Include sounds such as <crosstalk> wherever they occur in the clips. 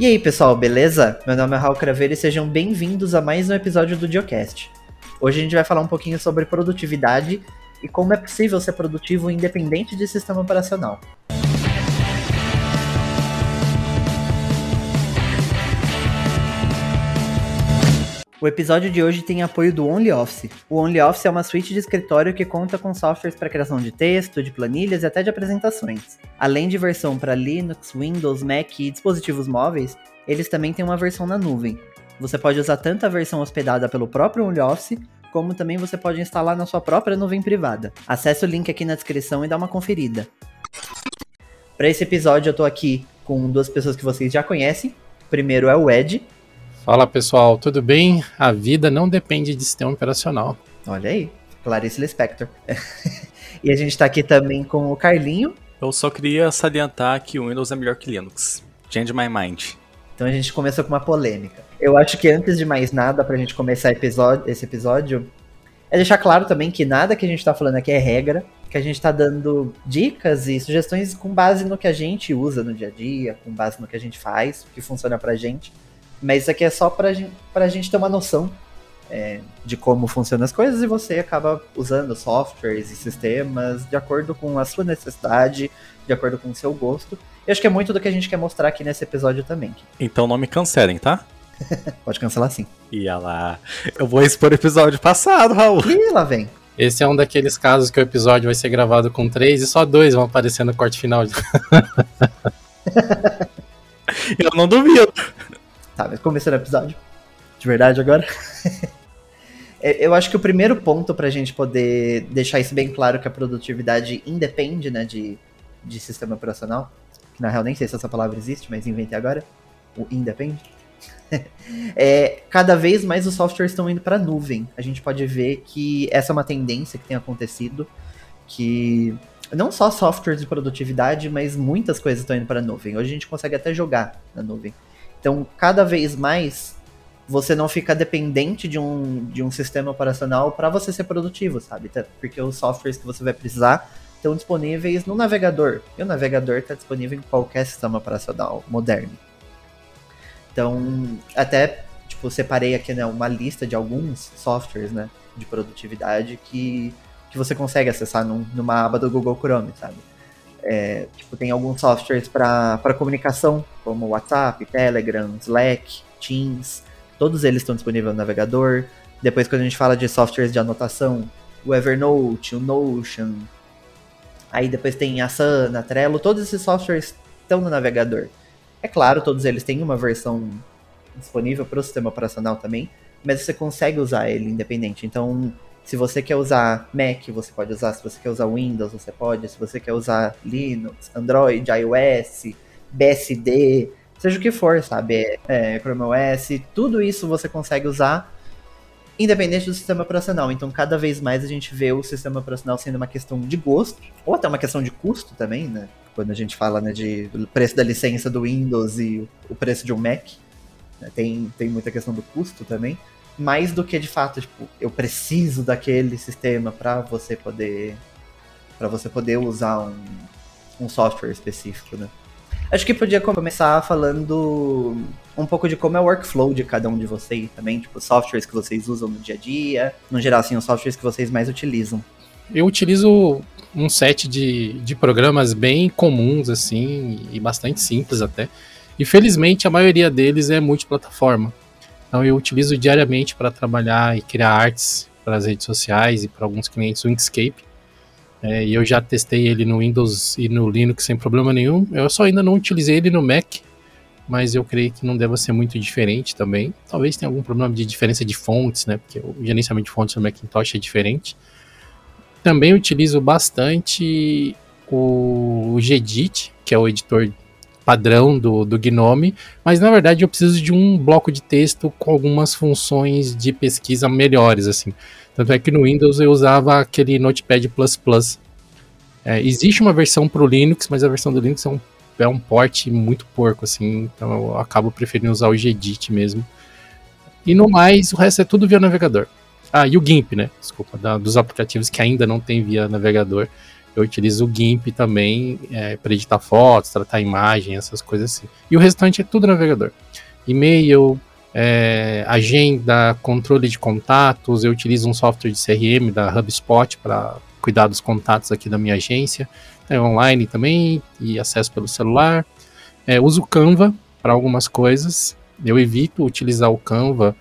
E aí, pessoal, beleza? Meu nome é Raul Craveiro e sejam bem-vindos a mais um episódio do Geocast. Hoje a gente vai falar um pouquinho sobre produtividade e como é possível ser produtivo independente de sistema operacional. O episódio de hoje tem apoio do OnlyOffice. O OnlyOffice é uma suíte de escritório que conta com softwares para criação de texto, de planilhas e até de apresentações. Além de versão para Linux, Windows, Mac e dispositivos móveis, eles também têm uma versão na nuvem. Você pode usar tanto a versão hospedada pelo próprio OnlyOffice, como também você pode instalar na sua própria nuvem privada. Acesse o link aqui na descrição e dá uma conferida. Para esse episódio eu tô aqui com duas pessoas que vocês já conhecem. Primeiro é o Ed, Fala pessoal, tudo bem? A vida não depende de sistema operacional. Olha aí, Clarice Lispector. <laughs> e a gente tá aqui também com o Carlinho. Eu só queria salientar que o Windows é melhor que Linux. Change my mind. Então a gente começou com uma polêmica. Eu acho que antes de mais nada, pra gente começar episódio, esse episódio, é deixar claro também que nada que a gente tá falando aqui é regra, que a gente tá dando dicas e sugestões com base no que a gente usa no dia a dia, com base no que a gente faz, o que funciona pra gente. Mas isso aqui é só pra gente, pra gente ter uma noção é, de como funcionam as coisas e você acaba usando softwares e sistemas de acordo com a sua necessidade, de acordo com o seu gosto. E acho que é muito do que a gente quer mostrar aqui nesse episódio também. Então não me cancelem, tá? <laughs> Pode cancelar sim. Ia lá. Eu vou expor o episódio passado, Raul. Ih, lá vem. Esse é um daqueles casos que o episódio vai ser gravado com três e só dois vão aparecer no corte final. <laughs> Eu não duvido. Tá, começando o episódio. De verdade agora. <laughs> É, eu acho que o primeiro ponto pra gente poder deixar isso bem claro que a produtividade independe, né, de, de sistema operacional. Que na real nem sei se essa palavra existe, mas inventei agora. O independe. <laughs> é, cada vez mais os softwares estão indo para nuvem. A gente pode ver que essa é uma tendência que tem acontecido, que não só softwares de produtividade, mas muitas coisas estão indo para nuvem. Hoje a gente consegue até jogar na nuvem. Então, cada vez mais você não fica dependente de um, de um sistema operacional para você ser produtivo, sabe? Porque os softwares que você vai precisar estão disponíveis no navegador. E o navegador está disponível em qualquer sistema operacional moderno. Então, até tipo, separei aqui né, uma lista de alguns softwares né, de produtividade que, que você consegue acessar num, numa aba do Google Chrome, sabe? É, tipo, tem alguns softwares para comunicação, como WhatsApp, Telegram, Slack, Teams. Todos eles estão disponíveis no navegador. Depois, quando a gente fala de softwares de anotação, o Evernote, o Notion. Aí depois tem Asana, Trello. Todos esses softwares estão no navegador. É claro, todos eles têm uma versão disponível para o sistema operacional também, mas você consegue usar ele independente. Então, se você quer usar Mac, você pode usar. Se você quer usar Windows, você pode. Se você quer usar Linux, Android, iOS, BSD, seja o que for, sabe? É, Chrome OS, tudo isso você consegue usar independente do sistema operacional. Então, cada vez mais a gente vê o sistema operacional sendo uma questão de gosto, ou até uma questão de custo também, né? Quando a gente fala né, de preço da licença do Windows e o preço de um Mac, né? tem, tem muita questão do custo também mais do que de fato, tipo, eu preciso daquele sistema para você poder para você poder usar um, um software específico, né? Acho que podia começar falando um pouco de como é o workflow de cada um de vocês também, tipo, softwares que vocês usam no dia a dia, no geral, assim, os softwares que vocês mais utilizam. Eu utilizo um set de, de programas bem comuns, assim, e bastante simples até. E felizmente a maioria deles é multiplataforma. Então eu utilizo diariamente para trabalhar e criar artes para as redes sociais e para alguns clientes o Inkscape. É, e eu já testei ele no Windows e no Linux sem problema nenhum. Eu só ainda não utilizei ele no Mac, mas eu creio que não deva ser muito diferente também. Talvez tenha algum problema de diferença de fontes, né? Porque o gerenciamento de fontes no Macintosh é diferente. Também utilizo bastante o Gedit, que é o editor padrão do, do Gnome, mas na verdade eu preciso de um bloco de texto com algumas funções de pesquisa melhores, assim. Tanto é que no Windows eu usava aquele Notepad++. É, existe uma versão para o Linux, mas a versão do Linux é um, é um porte muito porco, assim, então eu acabo preferindo usar o Gedit mesmo. E no mais, o resto é tudo via navegador. Ah, e o GIMP, né? Desculpa, da, dos aplicativos que ainda não tem via navegador. Eu utilizo o GIMP também é, para editar fotos, tratar imagem, essas coisas assim. E o restante é tudo navegador. E-mail, é, agenda, controle de contatos, eu utilizo um software de CRM da HubSpot para cuidar dos contatos aqui da minha agência. É online também e acesso pelo celular. É, uso Canva para algumas coisas. Eu evito utilizar o Canva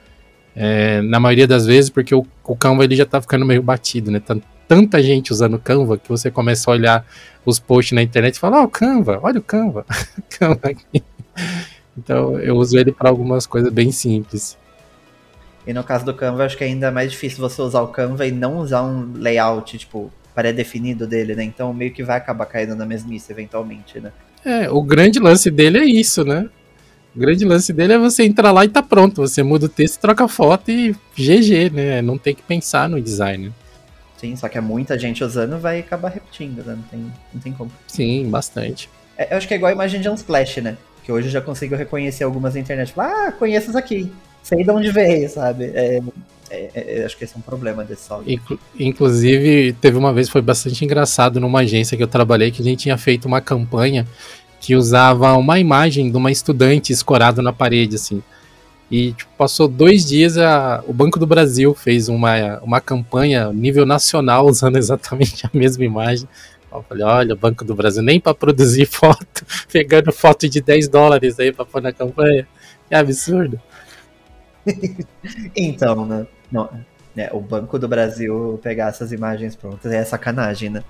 é, na maioria das vezes porque o, o Canva ele já está ficando meio batido, né? Tá tanta gente usando Canva que você começa a olhar os posts na internet e fala: Ó, oh, Canva, olha o Canva. <laughs> Canva aqui. Então eu uso ele para algumas coisas bem simples. E no caso do Canva, acho que é ainda mais difícil você usar o Canva e não usar um layout, tipo, pré-definido dele, né? Então meio que vai acabar caindo na mesmice eventualmente, né? É, o grande lance dele é isso, né? O grande lance dele é você entrar lá e tá pronto. Você muda o texto, troca a foto e GG, né? Não tem que pensar no design. Sim, só que é muita gente usando vai acabar repetindo, né? Não tem, não tem como. Sim, bastante. É, eu acho que é igual a imagem de Unsplash, né? Que hoje eu já consigo reconhecer algumas na internet. Tipo, ah, conheço isso aqui. Sei de onde veio, sabe? É, é, é, acho que esse é um problema desse software. Inclu inclusive, teve uma vez, foi bastante engraçado numa agência que eu trabalhei, que a gente tinha feito uma campanha que usava uma imagem de uma estudante escorada na parede, assim. E tipo, passou dois dias, a, o Banco do Brasil fez uma, uma campanha nível nacional <laughs> usando exatamente a mesma imagem. Eu falei, olha, Banco do Brasil, nem para produzir <laughs> foto, pegando foto de 10 dólares aí para pôr na campanha. Que absurdo. <laughs> então, né? Não, né? O Banco do Brasil pegar essas imagens prontas é sacanagem, né?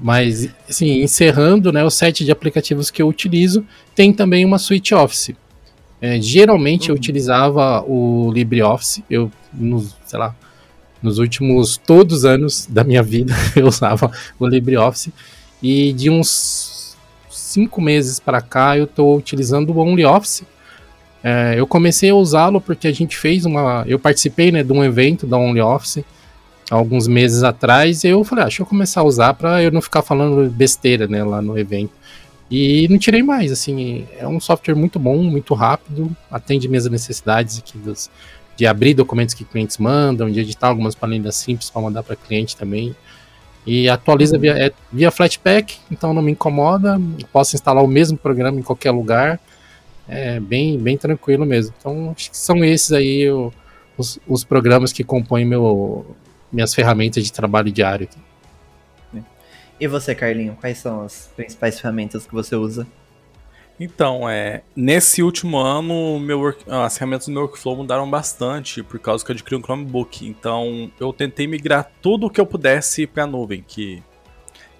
Mas, assim, encerrando, né, o set de aplicativos que eu utilizo, tem também uma suite Office. É, geralmente uhum. eu utilizava o LibreOffice, eu, nos, sei lá, nos últimos todos os anos da minha vida <laughs> eu usava o LibreOffice e de uns cinco meses para cá eu estou utilizando o OnlyOffice. É, eu comecei a usá-lo porque a gente fez uma, eu participei né, de um evento da OnlyOffice alguns meses atrás e eu falei, ah, deixa eu começar a usar para eu não ficar falando besteira né, lá no evento. E não tirei mais, assim, é um software muito bom, muito rápido, atende minhas necessidades aqui dos, de abrir documentos que clientes mandam, de editar algumas planilhas simples para mandar para cliente também. E atualiza via, é, via Flatpak, então não me incomoda. Posso instalar o mesmo programa em qualquer lugar. É bem, bem tranquilo mesmo. Então, acho que são esses aí os, os programas que compõem meu, minhas ferramentas de trabalho diário. E você, Carlinho, quais são as principais ferramentas que você usa? Então, é, nesse último ano, meu work, as ferramentas do meu workflow mudaram bastante por causa que eu adquiri um Chromebook. Então, eu tentei migrar tudo o que eu pudesse para a nuvem. Que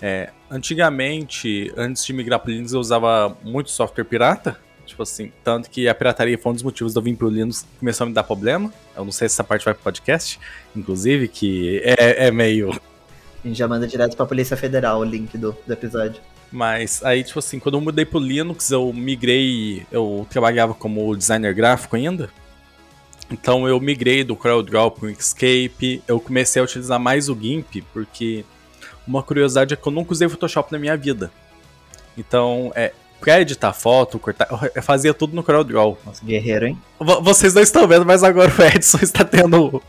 é, antigamente, antes de migrar para Linux, eu usava muito software pirata. Tipo assim, tanto que a pirataria foi um dos motivos de eu vir pro Linux que começou a me dar problema. Eu não sei se essa parte vai pro podcast, inclusive, que é, é meio. A gente já manda direto pra Polícia Federal o link do, do episódio. Mas aí, tipo assim, quando eu mudei pro Linux, eu migrei. Eu trabalhava como designer gráfico ainda. Então eu migrei do CorelDRAW pro Inkscape. Eu comecei a utilizar mais o GIMP, porque uma curiosidade é que eu nunca usei Photoshop na minha vida. Então, é, pra editar foto, cortar, eu fazia tudo no CorelDRAW. Nossa, guerreiro, hein? V vocês não estão vendo, mas agora o Edson <laughs> está tendo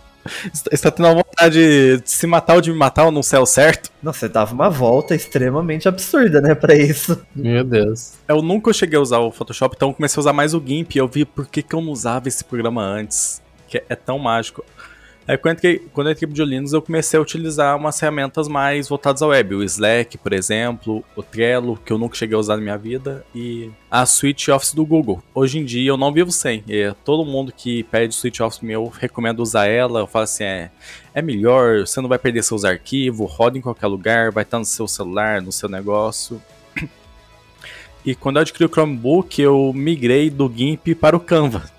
Está tendo a vontade de se matar ou de me matar ou não o certo? Nossa, você dava uma volta extremamente absurda, né, pra isso. Meu Deus. Eu nunca cheguei a usar o Photoshop, então comecei a usar mais o GIMP e eu vi por que, que eu não usava esse programa antes. Que é tão mágico. Aí quando eu entrei, quando eu entrei pro Linux, eu comecei a utilizar umas ferramentas mais voltadas ao web. O Slack, por exemplo, o Trello, que eu nunca cheguei a usar na minha vida, e a Suite Office do Google. Hoje em dia eu não vivo sem. E todo mundo que pede Suite Office meu, eu recomendo usar ela. Eu falo assim, é, é melhor, você não vai perder seus arquivos, roda em qualquer lugar, vai estar no seu celular, no seu negócio. <coughs> E quando eu adquiri o Chromebook, eu migrei do GIMP para o Canva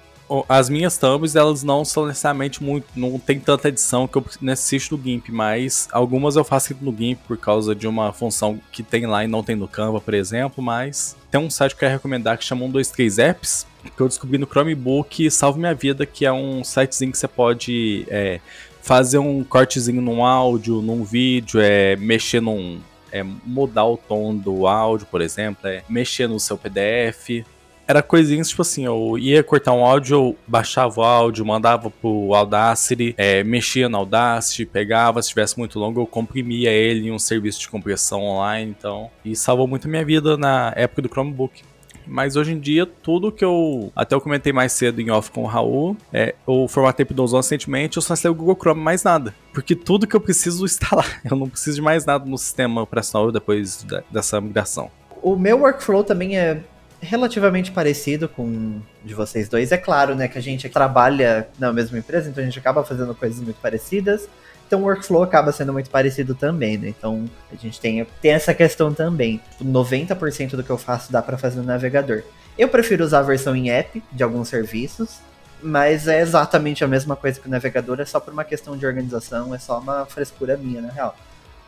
as minhas thumbs, elas não são necessariamente muito. Não tem tanta edição que eu necessito do GIMP, mas algumas eu faço no GIMP por causa de uma função que tem lá e não tem no Canva, por exemplo. Mas tem um site que eu quero recomendar que chama 123 Apps, que eu descobri no Chromebook Salve Minha Vida, que é um sitezinho que você pode é, fazer um cortezinho num áudio, num vídeo, é, mexer num. É, mudar o tom do áudio, por exemplo, é, mexer no seu PDF era coisinhas tipo assim, eu ia cortar um áudio, eu baixava o áudio, mandava pro Audacity, é, mexia no Audacity, pegava, se tivesse muito longo, eu comprimia ele em um serviço de compressão online, então. E salvou muito a minha vida na época do Chromebook. Mas hoje em dia, tudo que eu. Até eu comentei mais cedo em off com o Raul, é, eu formatei Windows recentemente, eu só sei o Google Chrome, mais nada. Porque tudo que eu preciso está lá. <laughs> Eu não preciso de mais nada no sistema operacional depois da, dessa migração. O meu workflow também é relativamente parecido com de vocês dois. É claro, né, que a gente trabalha na mesma empresa, então a gente acaba fazendo coisas muito parecidas. Então o workflow acaba sendo muito parecido também, né? Então a gente tem, tem essa questão também. 90% do que eu faço dá para fazer no navegador. Eu prefiro usar a versão em app de alguns serviços, mas é exatamente a mesma coisa que o navegador, é só por uma questão de organização, é só uma frescura minha, na real.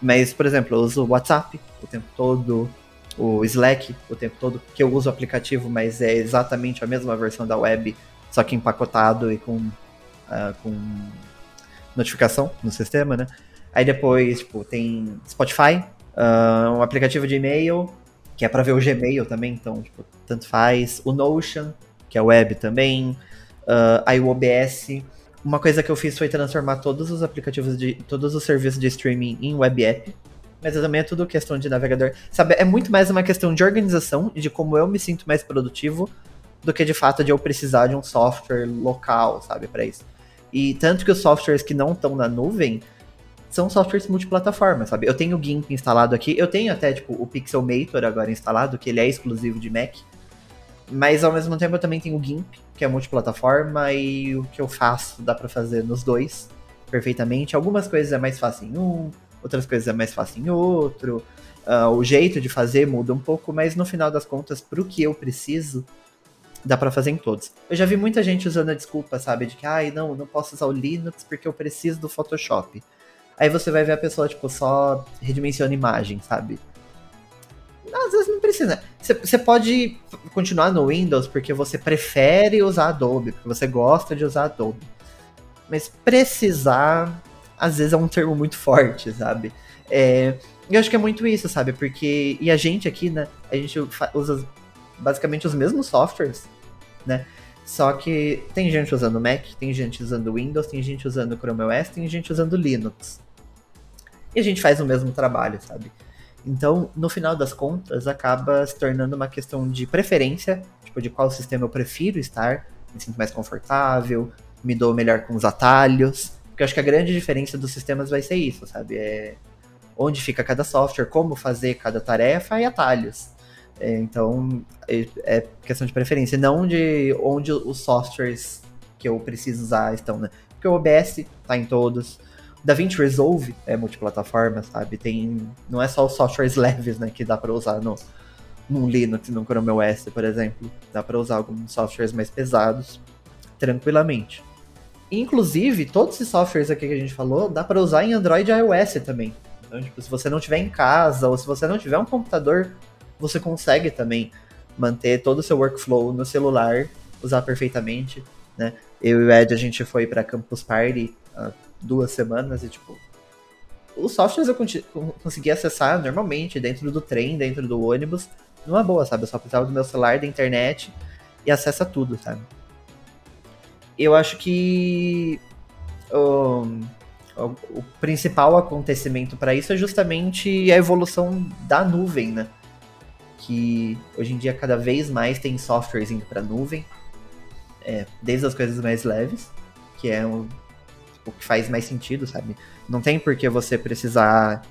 Mas, por exemplo, eu uso o WhatsApp o tempo todo, o Slack o tempo todo, que eu uso o aplicativo, mas é exatamente a mesma versão da web, só que empacotado e com, uh, com notificação no sistema, né? Aí depois, tipo, tem Spotify, uh, um aplicativo de e-mail, que é para ver o Gmail também, então, tipo, tanto faz. O Notion, que é web também. Uh, aí o OBS. Uma coisa que eu fiz foi transformar todos os aplicativos de. todos os serviços de streaming em web app. Mas também é tudo questão de navegador. Sabe, é muito mais uma questão de organização e de como eu me sinto mais produtivo do que de fato de eu precisar de um software local, sabe, para isso. E tanto que os softwares que não estão na nuvem são softwares multiplataforma, sabe? Eu tenho o GIMP instalado aqui, eu tenho até tipo o Pixelmator agora instalado, que ele é exclusivo de Mac. Mas ao mesmo tempo eu também tenho o GIMP, que é multiplataforma, e o que eu faço dá para fazer nos dois perfeitamente. Algumas coisas é mais fácil em um, outras coisas é mais fácil em outro. Uh, o jeito de fazer muda um pouco, mas no final das contas, pro que eu preciso, dá para fazer em todos. Eu já vi muita gente usando a desculpa, sabe, de que, ai, não, não posso usar o Linux porque eu preciso do Photoshop. Aí você vai ver a pessoa, tipo, só redimensiona imagem, sabe? Às vezes não precisa. Você pode continuar no Windows porque você prefere usar Adobe, porque você gosta de usar Adobe. Mas precisar, às vezes é um termo muito forte, sabe? É, eu acho que é muito isso, sabe? Porque. E a gente aqui, né? A gente usa basicamente os mesmos softwares, né? Só que tem gente usando Mac, tem gente usando Windows, tem gente usando Chrome OS, tem gente usando Linux. E a gente faz o mesmo trabalho, sabe? Então, no final das contas, acaba se tornando uma questão de preferência, tipo, de qual sistema eu prefiro estar, me sinto mais confortável, me dou melhor com os atalhos. Porque eu acho que a grande diferença dos sistemas vai ser isso, sabe? É onde fica cada software, como fazer cada tarefa e atalhos. É, então, é, é, questão de preferência, não de onde os softwares que eu preciso usar estão, né? Porque o OBS tá em todos. O DaVinci Resolve é multiplataforma, sabe? Tem, não é só os softwares <laughs> leves, né, que dá para usar no, no Linux, no Chrome OS, por exemplo. Dá para usar alguns softwares mais pesados tranquilamente. Inclusive, todos esses softwares aqui que a gente falou, dá para usar em Android e iOS também. Então, tipo, se você não tiver em casa ou se você não tiver um computador você consegue também manter todo o seu workflow no celular, usar perfeitamente, né? Eu e o Ed, a gente foi para Campus Party há duas semanas e, tipo, os softwares eu consegui acessar normalmente dentro do trem, dentro do ônibus, numa boa, sabe? Eu só precisava do meu celular, da internet e acessa tudo, sabe? Eu acho que o, principal acontecimento para isso é justamente a evolução da nuvem, né? que hoje em dia cada vez mais tem softwares indo para nuvem, é, desde as coisas mais leves, que é o, o que faz mais sentido, sabe? Não tem por que você precisar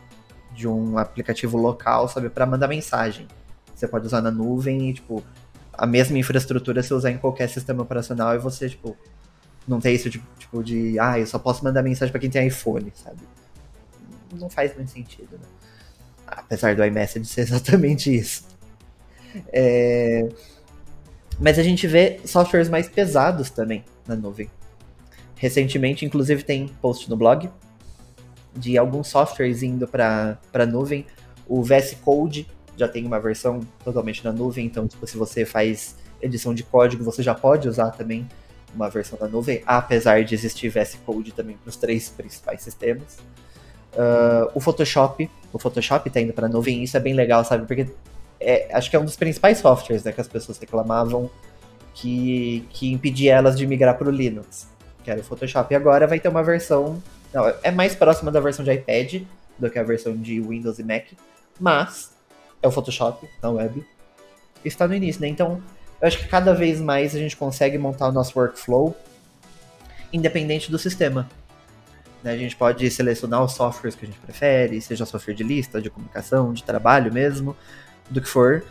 de um aplicativo local, sabe, para mandar mensagem. Você pode usar na nuvem e, tipo, a mesma infraestrutura você usar em qualquer sistema operacional e você, tipo, não tem isso, tipo, tipo de, ah, eu só posso mandar mensagem para quem tem iPhone, sabe? Não faz muito sentido, né? Apesar do iMessage ser <laughs> exatamente isso. É... Mas a gente vê softwares mais pesados também na nuvem. Recentemente, inclusive, tem post no blog de alguns softwares indo para nuvem. O VS Code já tem uma versão totalmente na nuvem, então tipo, se você faz edição de código, você já pode usar também uma versão da nuvem, apesar de existir VS Code também para os três principais sistemas. Uh, o Photoshop, o Photoshop está indo para a nuvem, isso é bem legal, sabe? Porque é, acho que é um dos principais softwares né, que as pessoas reclamavam que, que impedia elas de migrar para o Linux, que era o Photoshop. E agora vai ter uma versão. Não, é mais próxima da versão de iPad do que a versão de Windows e Mac, mas é o Photoshop na web. Está no início, né? Então, eu acho que cada vez mais a gente consegue montar o nosso workflow independente do sistema. Né? A gente pode selecionar os softwares que a gente prefere, seja software de lista, de comunicação, de trabalho mesmo, do que for.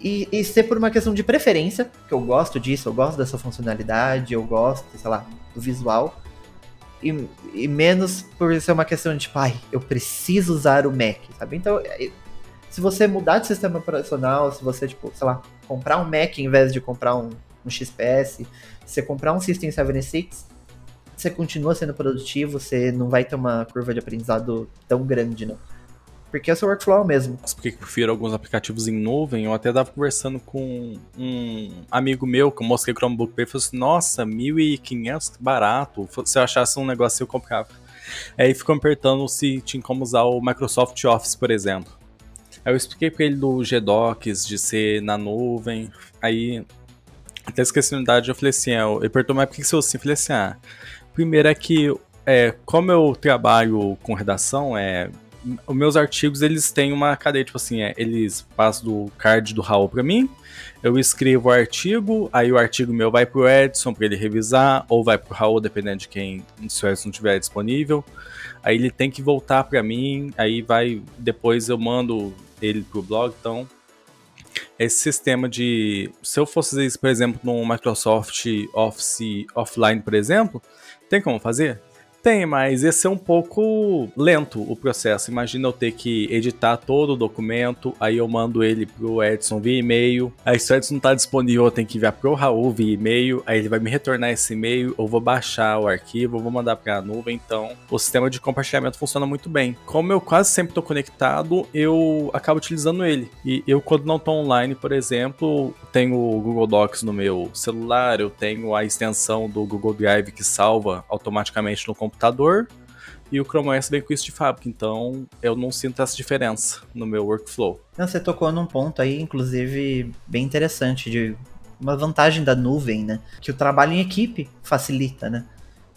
E, e ser por uma questão de preferência, que eu gosto disso, eu gosto dessa funcionalidade, eu gosto, sei lá, do visual. E, e menos por ser uma questão de, tipo, ai, eu preciso usar o Mac, sabe? Então, é, se você mudar de sistema operacional, se você, tipo, sei lá, comprar um Mac em vez de comprar um, um XPS, você comprar um System 76, você continua sendo produtivo, você não vai ter uma curva de aprendizado tão grande, não. Porque é o seu workflow mesmo. Porque eu prefiro alguns aplicativos em nuvem. Eu até estava conversando com um amigo meu que eu mostrei o Chromebook pra ele e falou assim: Nossa, 1.500, barato. Se eu achasse um negócio, eu comprava. Aí ficou me perguntando se tinha como usar o Microsoft Office, por exemplo. Eu expliquei para ele do GDocs, de ser na nuvem. Aí, até esqueci a unidade, eu falei assim: é, Ele perguntou, mas por que você usa assim? Eu falei assim: Ah, primeiro é que, é, como eu trabalho com redação, é os meus artigos eles têm uma cadeia, tipo assim, é, eles passam do card do Raul para mim, eu escrevo o artigo, aí o artigo meu vai pro Edson para ele revisar, ou vai pro Raul, dependendo de quem, se o Edson estiver disponível. Aí ele tem que voltar para mim, aí vai, depois eu mando ele pro blog, então esse sistema de, se eu fosse fazer isso, por exemplo, no Microsoft Office offline, por exemplo, tem como fazer? Tem, mas esse é um pouco lento o processo. Imagina eu ter que editar todo o documento, aí eu mando ele pro Edson via e-mail. Aí se o Edson não tá disponível, eu tenho que enviar pro Raul via e-mail. Aí ele vai me retornar esse e-mail, eu vou baixar o arquivo, eu vou mandar pra nuvem. Então, o sistema de compartilhamento funciona muito bem. Como eu quase sempre tô conectado, eu acabo utilizando ele. E eu, quando não tô online, por exemplo, tenho o Google Docs no meu celular, eu tenho a extensão do Google Drive que salva automaticamente no computador computador e o Chrome OS vem com isso de fábrica, então eu não sinto essa diferença no meu workflow. Não, você tocou num ponto aí, inclusive, bem interessante, de uma vantagem da nuvem, né? Que o trabalho em equipe facilita, né?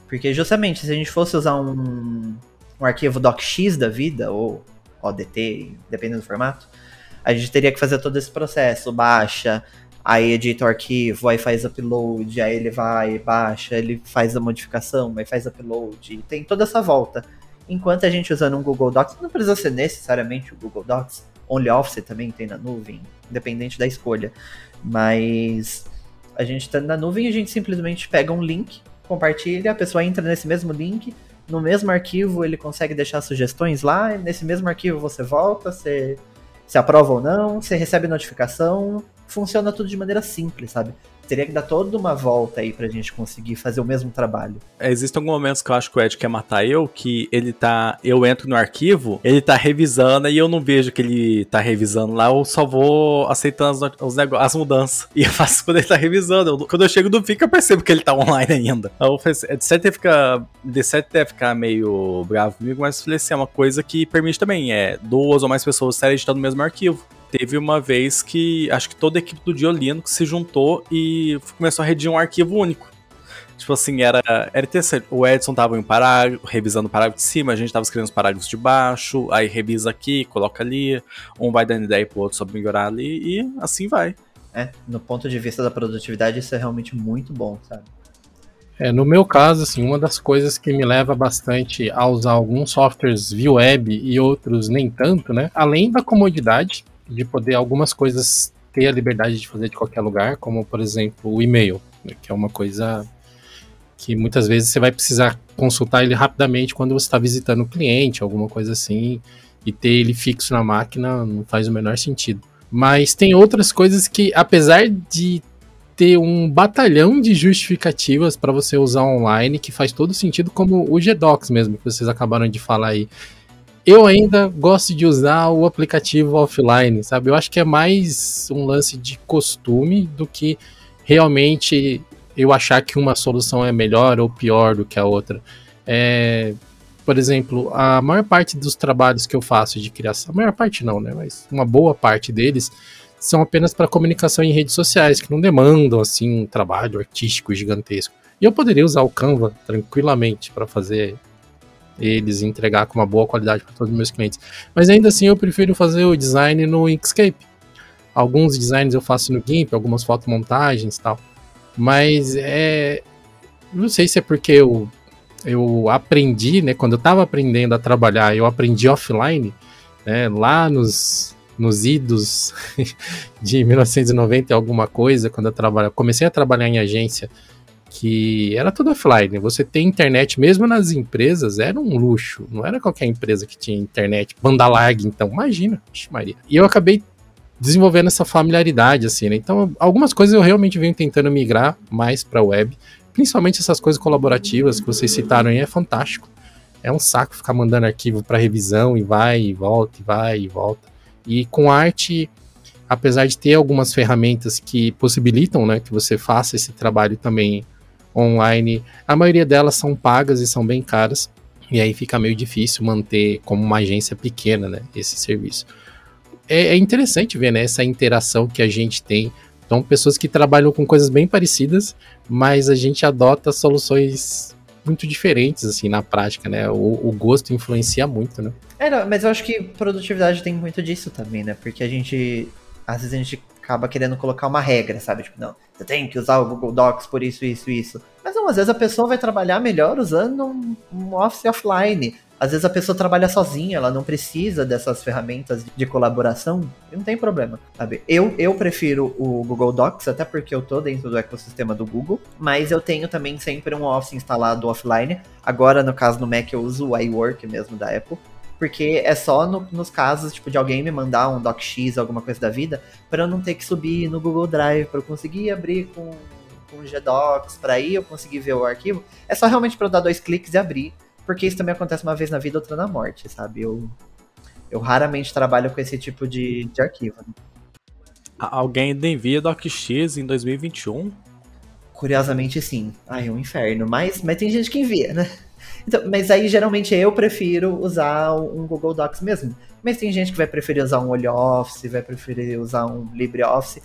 Porque justamente, se a gente fosse usar um, um arquivo docx da vida, ou ODT, dependendo do formato, a gente teria que fazer todo esse processo, baixa, aí edita o arquivo, aí faz upload, aí ele vai, baixa, ele faz a modificação, aí faz upload, tem toda essa volta. Enquanto a gente usando um Google Docs, não precisa ser necessariamente o Google Docs, OnlyOffice também tem na nuvem, independente da escolha. Mas a gente está na nuvem, a gente simplesmente pega um link, compartilha, a pessoa entra nesse mesmo link, no mesmo arquivo ele consegue deixar sugestões lá, nesse mesmo arquivo você volta, você, você aprova ou não, você recebe notificação, funciona tudo de maneira simples, sabe? Teria que dar toda uma volta aí pra gente conseguir fazer o mesmo trabalho. É, existem alguns momentos que eu acho que o Ed quer matar eu, que ele tá. Eu entro no arquivo, ele tá revisando e eu não vejo que ele tá revisando lá, eu só vou aceitando os, os as mudanças. <laughs> E eu faço quando ele tá revisando. Eu, quando eu chego no FIC, eu percebo que ele tá online ainda. Eu falei assim, de certo ficar. De certo deve ficar meio bravo comigo, mas falei assim, é uma coisa que permite também. É duas ou mais pessoas estarem editando o mesmo arquivo teve uma vez que acho que toda a equipe do Diolino se juntou e começou a redigir um arquivo único. Tipo assim, era, era interessante. O Edson tava em parágrafo, revisando o parágrafo de cima, a gente tava escrevendo os parágrafos de baixo, aí revisa aqui, coloca ali, um vai dando ideia pro outro sobre melhorar ali, e assim vai. É, no ponto de vista da produtividade, isso é realmente muito bom, sabe? É, no meu caso, assim, uma das coisas que me leva bastante a usar alguns softwares via web e outros nem tanto, né? Além da comodidade, de poder algumas coisas ter a liberdade de fazer de qualquer lugar, como por exemplo o e-mail, né, que é uma coisa que muitas vezes você vai precisar consultar ele rapidamente quando você está visitando o cliente, alguma coisa assim, e ter ele fixo na máquina não faz o menor sentido. Mas tem outras coisas que, apesar de ter um batalhão de justificativas para você usar online, que faz todo sentido, como o GDocs mesmo, que vocês acabaram de falar aí eu ainda gosto de usar o aplicativo offline, sabe? Eu acho que é mais um lance de costume do que realmente eu achar que uma solução é melhor ou pior do que a outra. É, por exemplo, a maior parte dos trabalhos que eu faço de criação, a maior parte não, né? Mas uma boa parte deles são apenas para comunicação em redes sociais, que não demandam assim um trabalho artístico gigantesco. E eu poderia usar o Canva tranquilamente para fazer eles entregar com uma boa qualidade para todos os meus clientes. Mas ainda assim eu prefiro fazer o design no Inkscape. Alguns designs eu faço no GIMP, algumas fotomontagens e tal. Mas é. Não sei se é porque eu, eu aprendi, né? Quando eu estava aprendendo a trabalhar, eu aprendi offline, né? Lá nos, nos idos <laughs> de 1990 e alguma coisa, quando eu trabalho, comecei a trabalhar em agência que era tudo offline. Você ter internet, mesmo nas empresas, era um luxo. Não era qualquer empresa que tinha internet, banda larga, então, imagina, Maria. E eu acabei desenvolvendo essa familiaridade, assim, né? Então, algumas coisas eu realmente venho tentando migrar mais para web, principalmente essas coisas colaborativas que vocês citaram aí, é fantástico. É um saco ficar mandando arquivo para revisão e vai e volta, e vai e volta. E com arte, apesar de ter algumas ferramentas que possibilitam, né, que você faça esse trabalho também online, a maioria delas são pagas e são bem caras. E aí fica meio difícil manter como uma agência pequena, né, esse serviço. É, é interessante ver, né, essa interação que a gente tem. Então, pessoas que trabalham com coisas bem parecidas, mas a gente adota soluções muito diferentes, assim, na prática, né? O, o gosto influencia muito, né? É, não, mas eu acho que produtividade tem muito disso também, né? Porque a gente, às vezes a gente acaba querendo colocar uma regra, sabe? Tipo, não, você tem que usar o Google Docs por isso, isso, isso. Mas não, às vezes a pessoa vai trabalhar melhor usando um, um Office offline. Às vezes a pessoa trabalha sozinha, ela não precisa dessas ferramentas de colaboração, não tem problema, sabe? Eu, eu prefiro o Google Docs, até porque eu tô dentro do ecossistema do Google, mas eu tenho também sempre um Office instalado offline. Agora, no caso no Mac, eu uso o iWork mesmo da Apple porque é só no, nos casos, tipo, de alguém me mandar um docx, alguma coisa da vida, para eu não ter que subir no Google Drive, para eu conseguir abrir com, com GDocs, para aí eu conseguir ver o arquivo. É só realmente para eu dar dois cliques e abrir, porque isso também acontece uma vez na vida, outra na morte, sabe? Eu, eu raramente trabalho com esse tipo de, de arquivo. Alguém ainda envia docx em 2021? Curiosamente, sim. Ai, é um inferno. Mas, mas tem gente que envia, né? Então, mas aí geralmente eu prefiro usar um Google Docs mesmo. Mas tem gente que vai preferir usar um OlhoOffice, vai preferir usar um LibreOffice.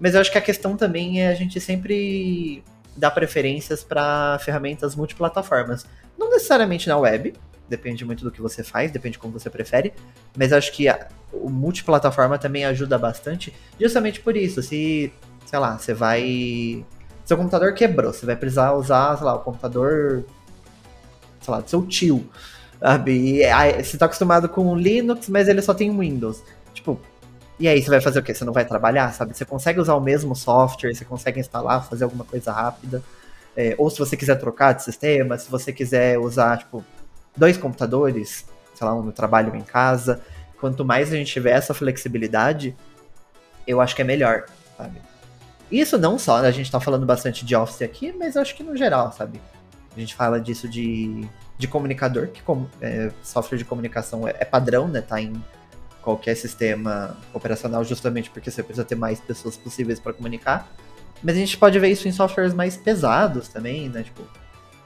Mas eu acho que a questão também é a gente sempre dar preferências para ferramentas multiplataformas. Não necessariamente na web, depende muito do que você faz, depende de como você prefere, mas acho que a, o multiplataforma também ajuda bastante, justamente por isso. Se, sei lá, você vai. Seu computador quebrou, você vai precisar usar, sei lá, o computador sei lá, do seu tio. Sabe? E aí, você tá acostumado com Linux, mas ele só tem Windows. Tipo, e aí você vai fazer o quê? Você não vai trabalhar, sabe? Você consegue usar o mesmo software, você consegue instalar, fazer alguma coisa rápida. É, ou se você quiser trocar de sistema, se você quiser usar, tipo, dois computadores, sei lá, um no trabalho em casa. Quanto mais a gente tiver essa flexibilidade, eu acho que é melhor, sabe? Isso não só, a gente tá falando bastante de Office aqui, mas eu acho que no geral, sabe? A gente fala disso de, de comunicador, que com, é, software de comunicação é, é, padrão, né? Tá em qualquer sistema operacional, justamente porque você precisa ter mais pessoas possíveis para comunicar. Mas a gente pode ver isso em softwares mais pesados também, né? Tipo,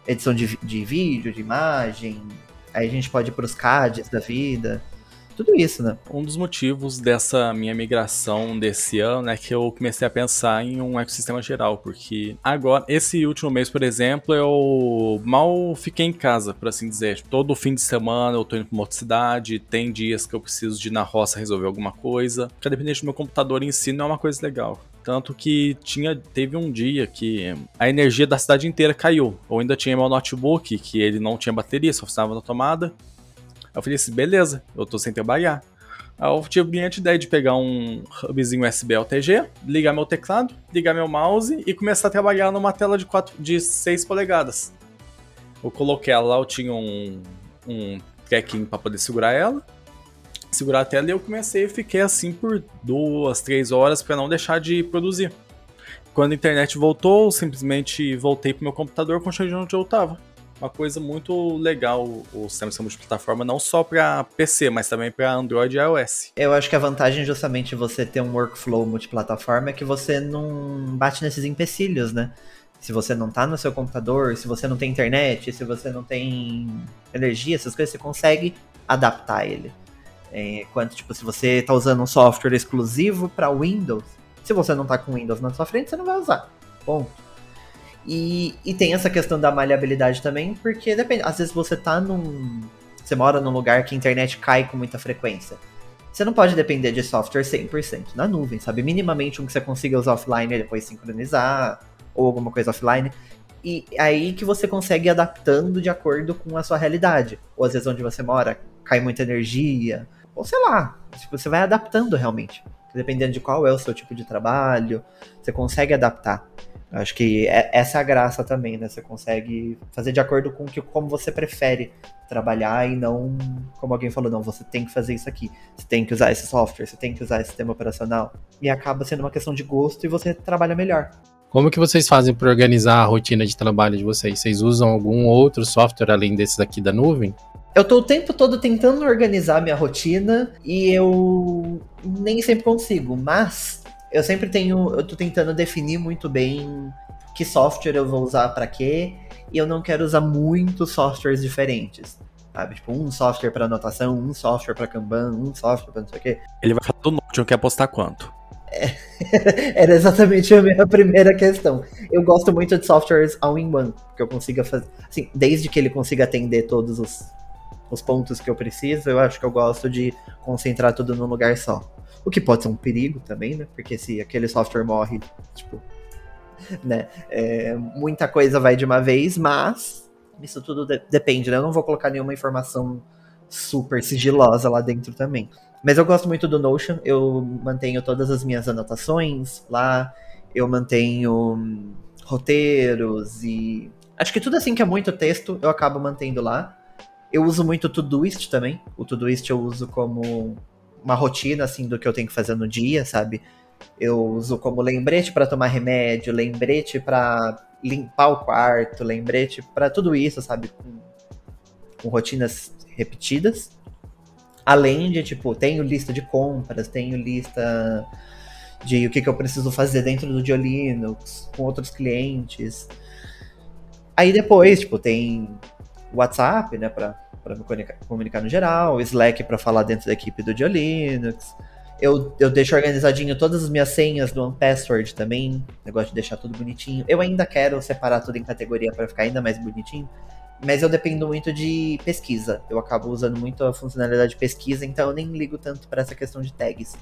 edição de, de vídeo, de imagem. Aí a gente pode ir para os CADs da vida tudo isso, né? Um dos motivos dessa minha migração desse ano é que eu comecei a pensar em um ecossistema geral, porque agora, esse último mês, por exemplo, eu mal fiquei em casa, por assim dizer. Todo fim de semana eu tô indo pra uma outra cidade, tem dias que eu preciso de ir na roça resolver alguma coisa. Porque dependente do meu computador em si não é uma coisa legal. Tanto que tinha, teve um dia que a energia da cidade inteira caiu. Eu ainda tinha meu notebook, que ele não tinha bateria, só funcionava na tomada. Eu falei assim, beleza, eu tô sem trabalhar. Aí eu tive a brilhante ideia de pegar um hubzinho USB LTG, ligar meu teclado, ligar meu mouse e começar a trabalhar numa tela de, 4, de 6 polegadas. Eu coloquei ela lá, eu tinha um, um tracking para poder segurar ela, segurar a tela e eu comecei e fiquei assim por duas, três horas para não deixar de produzir. Quando a internet voltou, simplesmente voltei pro meu computador, continuei onde eu tava uma coisa muito legal o sistema de multiplataforma, não só para PC, mas também para Android e iOS. Eu acho que a vantagem justamente você ter um workflow multiplataforma é que você não bate nesses empecilhos, né? Se você não tá no seu computador, se você não tem internet, se você não tem energia, essas coisas, você consegue adaptar ele. É, quanto, tipo, se você está usando um software exclusivo para Windows, se você não está com Windows na sua frente, você não vai usar. Ponto. E, e tem essa questão da maleabilidade também, porque depende. Às vezes você tá num. Você mora num lugar que a internet cai com muita frequência. Você não pode depender de software 100% na nuvem, sabe? Minimamente um que você consiga usar offline e depois sincronizar, ou alguma coisa offline. E aí que você consegue ir adaptando de acordo com a sua realidade. Ou às vezes onde você mora cai muita energia, ou sei lá, tipo, você vai adaptando realmente. Dependendo de qual é o seu tipo de trabalho, você consegue adaptar. Acho que é, essa é a graça também, né? Você consegue fazer de acordo com que, como você prefere trabalhar e não, como alguém falou, não, você tem que fazer isso aqui. Você tem que usar esse software, você tem que usar esse sistema operacional. E acaba sendo uma questão de gosto e você trabalha melhor. Como que vocês fazem para organizar a rotina de trabalho de vocês? Vocês usam algum outro software além desses aqui da nuvem? Eu tô o tempo todo tentando organizar minha rotina e eu nem sempre consigo, mas eu sempre tenho, eu tô tentando definir muito bem que software eu vou usar para quê, e eu não quero usar muitos softwares diferentes. Sabe? Tipo, um software para anotação, um software para Kanban, um software para não sei o quê. Ele vai falar do Notion, quer apostar quanto? É, <laughs> era exatamente a minha primeira questão. Eu gosto muito de softwares all-in-one, que eu consiga fazer. Assim, desde que ele consiga atender todos os os pontos que eu preciso, eu acho que eu gosto de concentrar tudo num lugar só. O que pode ser um perigo também, né? Porque se aquele software morre, tipo, <laughs> né? É, muita coisa vai de uma vez, mas isso tudo de depende, né? Eu não vou colocar nenhuma informação super sigilosa lá dentro também. Mas eu gosto muito do Notion, eu mantenho todas as minhas anotações lá, eu mantenho hum, roteiros e. Acho que tudo assim que é muito texto eu acabo mantendo lá. Eu uso muito o Todoist também. O Todoist eu uso como uma rotina, assim, do que eu tenho que fazer no dia, sabe? Eu uso como lembrete para tomar remédio, lembrete para limpar o quarto, lembrete para tudo isso, sabe? Com, com, rotinas repetidas. Além de, tipo, tenho lista de compras, tenho lista de o que, que eu preciso fazer dentro do Diolinux, com outros clientes. Aí depois, tipo, tem WhatsApp, né, para me comunicar, no geral, Slack para falar dentro da equipe do Linux. Eu, eu deixo organizadinho todas as minhas senhas do OnePassword também. Negócio de deixar tudo bonitinho. Eu ainda quero separar tudo em categoria para ficar ainda mais bonitinho. Mas eu dependo muito de pesquisa. Eu acabo usando muito a funcionalidade de pesquisa, então eu nem ligo tanto para essa questão de tags.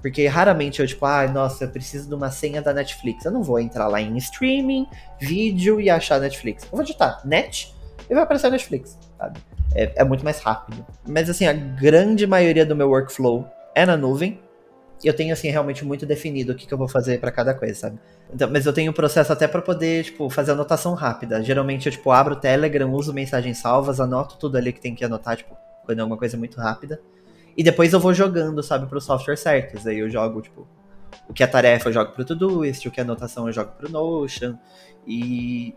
Porque raramente eu, tipo, ah, nossa, eu preciso de uma senha da Netflix. Eu não vou entrar lá em streaming, vídeo e achar Netflix. Eu vou digitar net e vai aparecer a Netflix, sabe? É, é, muito mais rápido. Mas assim, a grande maioria do meu workflow é na nuvem. Eu tenho, assim, realmente muito definido o que, que eu vou fazer para cada coisa, sabe? Então, mas eu tenho um processo até para poder, tipo, fazer anotação rápida. Geralmente eu, tipo, abro o Telegram, uso mensagens salvas, anoto tudo ali que tem que anotar, tipo, quando é alguma coisa muito rápida. E depois eu vou jogando, sabe, pro software certos. Aí eu jogo, tipo, o que é tarefa eu jogo pro Todoist, o que é anotação eu jogo pro Notion. E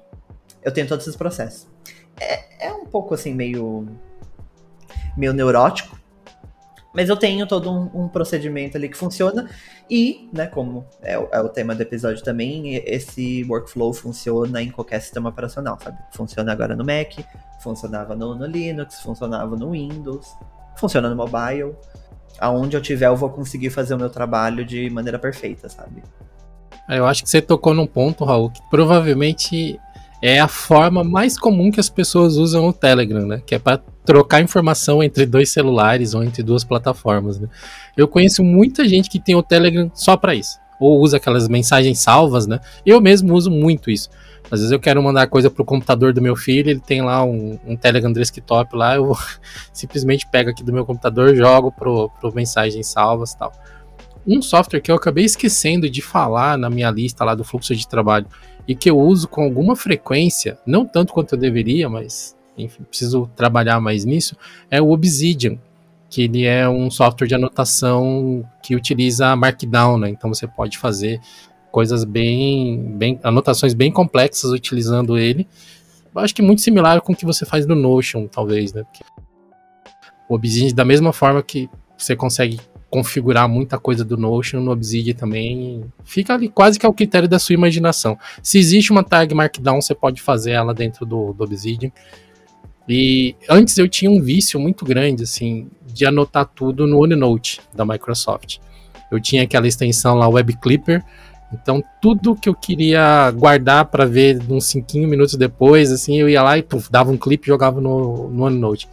eu tenho todos esses processos é, é um pouco assim, meio. meio neurótico. Mas eu tenho todo um, um, procedimento ali que funciona. E, né, como é, é, o tema do episódio também, esse workflow funciona em qualquer sistema operacional, sabe? Funciona agora no Mac, funcionava no, no Linux, funcionava no Windows, funciona no mobile. Aonde eu tiver, eu vou conseguir fazer o meu trabalho de maneira perfeita, sabe? Eu acho que você tocou num ponto, Raul, que provavelmente é a forma mais comum que as pessoas usam o Telegram, né? Que é para trocar informação entre dois celulares ou entre duas plataformas, né? Eu conheço muita gente que tem o Telegram só para isso, ou usa aquelas mensagens salvas, né? Eu mesmo uso muito isso. Às vezes eu quero mandar coisa pro computador do meu filho, ele tem lá um, um Telegram desktop lá, eu <laughs> simplesmente pego aqui do meu computador, jogo pro, pro mensagens salvas tal. Um software que eu acabei esquecendo de falar na minha lista lá do fluxo de trabalho e que eu uso com alguma frequência, não tanto quanto eu deveria, mas enfim, preciso trabalhar mais nisso, é o Obsidian, que ele é um software de anotação que utiliza Markdown, né? Então você pode fazer coisas bem, bem anotações bem complexas utilizando ele. Eu acho que muito similar com o que você faz no Notion, talvez, né? Porque o Obsidian da mesma forma que você consegue configurar muita coisa do Notion no Obsidian também. Fica ali quase que ao critério da sua imaginação. Se existe uma tag Markdown, você pode fazer ela dentro do, do Obsidian. E antes eu tinha um vício muito grande, assim, de anotar tudo no OneNote da Microsoft. Eu tinha aquela extensão lá, Web Clipper, então tudo que eu queria guardar para ver uns 5 minutos depois, assim, eu ia lá e puf, dava um clipe e jogava no, no OneNote.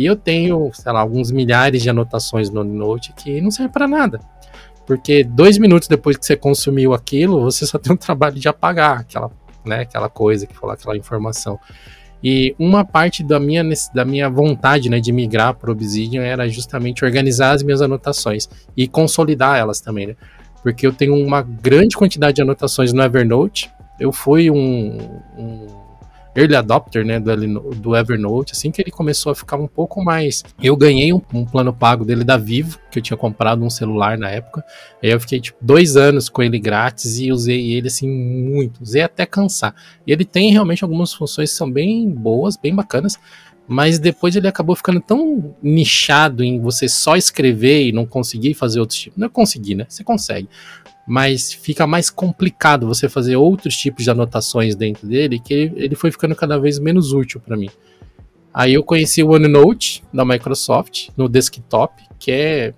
E eu tenho, sei lá, alguns milhares de anotações no OneNote que não serve para nada. Porque dois minutos depois que você consumiu aquilo, você só tem o trabalho de apagar aquela, né, aquela coisa que falou, aquela informação. E uma parte da minha, da minha vontade né, de migrar para o Obsidian era justamente organizar as minhas anotações e consolidar elas também, né? Porque eu tenho uma grande quantidade de anotações no Evernote. Eu fui um, um early adopter, né, do, do, Evernote, assim que ele começou a ficar um pouco mais. Eu ganhei um, um, plano pago dele da Vivo, que eu tinha comprado um celular na época. Aí eu fiquei tipo dois anos com ele grátis e usei ele assim muito, usei até cansar. E ele tem realmente algumas funções que são bem boas, bem bacanas. Mas depois ele acabou ficando tão nichado em você só escrever e não conseguir fazer outros tipos. Não é conseguir, né? Você consegue mas fica mais complicado você fazer outros tipos de anotações dentro dele, que ele, ele foi ficando cada vez menos útil para mim. Aí eu conheci o OneNote da Microsoft no desktop, que é,